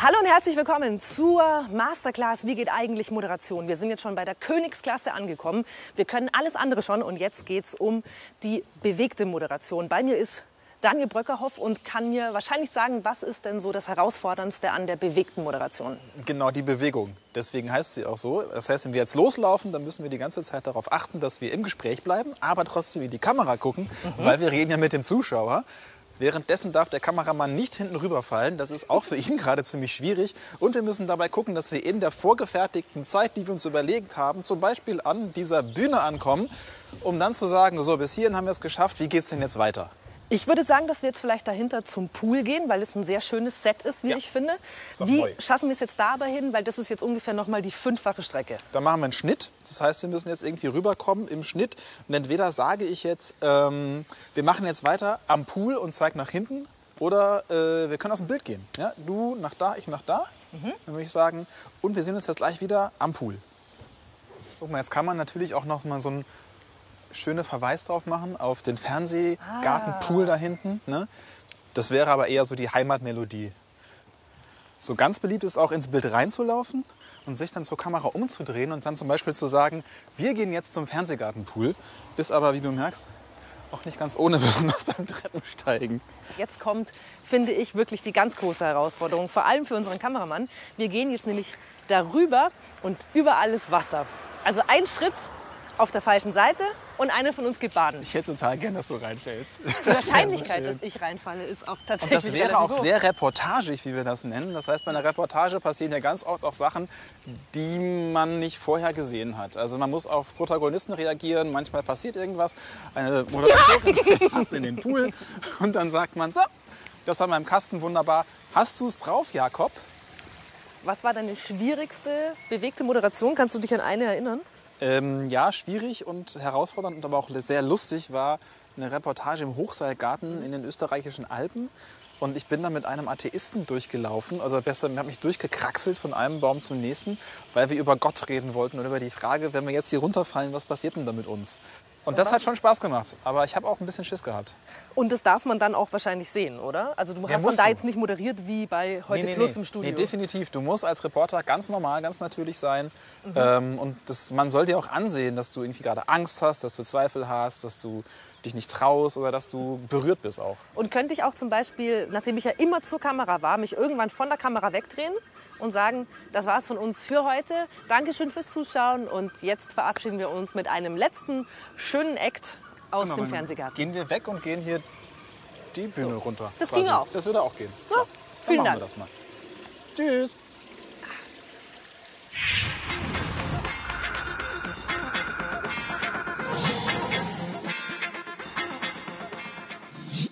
Hallo und herzlich willkommen zur Masterclass Wie geht eigentlich Moderation? Wir sind jetzt schon bei der Königsklasse angekommen. Wir können alles andere schon und jetzt geht's um die bewegte Moderation. Bei mir ist Daniel Bröckerhoff und kann mir wahrscheinlich sagen, was ist denn so das Herausforderndste an der bewegten Moderation? Genau, die Bewegung. Deswegen heißt sie auch so. Das heißt, wenn wir jetzt loslaufen, dann müssen wir die ganze Zeit darauf achten, dass wir im Gespräch bleiben, aber trotzdem in die Kamera gucken, mhm. weil wir reden ja mit dem Zuschauer. Währenddessen darf der Kameramann nicht hinten rüberfallen. Das ist auch für ihn gerade ziemlich schwierig. Und wir müssen dabei gucken, dass wir in der vorgefertigten Zeit, die wir uns überlegt haben, zum Beispiel an dieser Bühne ankommen, um dann zu sagen, so bis hierhin haben wir es geschafft, wie geht es denn jetzt weiter? Ich würde sagen, dass wir jetzt vielleicht dahinter zum Pool gehen, weil es ein sehr schönes Set ist, wie ja. ich finde. Wie neu. schaffen wir es jetzt da aber hin? Weil das ist jetzt ungefähr noch mal die fünffache Strecke. Da machen wir einen Schnitt. Das heißt, wir müssen jetzt irgendwie rüberkommen im Schnitt. Und entweder sage ich jetzt, ähm, wir machen jetzt weiter am Pool und zeige nach hinten. Oder äh, wir können aus dem Bild gehen. Ja? Du nach da, ich nach da. Mhm. Dann würde ich sagen, und wir sehen uns jetzt gleich wieder am Pool. Guck mal, jetzt kann man natürlich auch noch mal so ein schöne Verweis drauf machen auf den Fernsehgartenpool ah. da hinten. Ne? Das wäre aber eher so die Heimatmelodie. So ganz beliebt ist auch ins Bild reinzulaufen und sich dann zur Kamera umzudrehen und dann zum Beispiel zu sagen, wir gehen jetzt zum Fernsehgartenpool. Ist aber, wie du merkst, auch nicht ganz ohne, besonders beim Treppensteigen. Jetzt kommt, finde ich, wirklich die ganz große Herausforderung, vor allem für unseren Kameramann. Wir gehen jetzt nämlich darüber und überall ist Wasser. Also ein Schritt auf der falschen Seite und einer von uns geht baden. Ich hätte total gern, dass du reinfällst. Die Wahrscheinlichkeit, so dass ich reinfalle, ist auch tatsächlich. Und das wäre auch hoch. sehr reportagig, wie wir das nennen. Das heißt, bei einer Reportage passieren ja ganz oft auch Sachen, die man nicht vorher gesehen hat. Also man muss auf Protagonisten reagieren. Manchmal passiert irgendwas. Eine Moderatorin fast in den Pool und dann sagt man so, das haben wir im Kasten wunderbar. Hast du es drauf, Jakob? Was war deine schwierigste bewegte Moderation? Kannst du dich an eine erinnern? Ähm, ja, schwierig und herausfordernd und aber auch sehr lustig war eine Reportage im Hochseilgarten in den österreichischen Alpen. Und ich bin da mit einem Atheisten durchgelaufen, also besser, ich habe mich durchgekraxelt von einem Baum zum nächsten, weil wir über Gott reden wollten und über die Frage, wenn wir jetzt hier runterfallen, was passiert denn da mit uns? Und das hat schon Spaß gemacht, aber ich habe auch ein bisschen Schiss gehabt. Und das darf man dann auch wahrscheinlich sehen, oder? Also du hast dann da jetzt nicht moderiert wie bei Heute nee, nee, Plus nee. im Studio. Nee, definitiv. Du musst als Reporter ganz normal, ganz natürlich sein. Mhm. Ähm, und das, man soll dir auch ansehen, dass du irgendwie gerade Angst hast, dass du Zweifel hast, dass du dich nicht traust oder dass du berührt bist auch. Und könnte ich auch zum Beispiel, nachdem ich ja immer zur Kamera war, mich irgendwann von der Kamera wegdrehen? Und sagen, das war's von uns für heute. Dankeschön fürs Zuschauen und jetzt verabschieden wir uns mit einem letzten schönen Act aus genau, dem Fernsehgarten. Gehen wir weg und gehen hier die Bühne so. runter. Das quasi. ging auch. Das würde auch gehen. So, ja, vielen machen Dank. Wir das mal. Tschüss.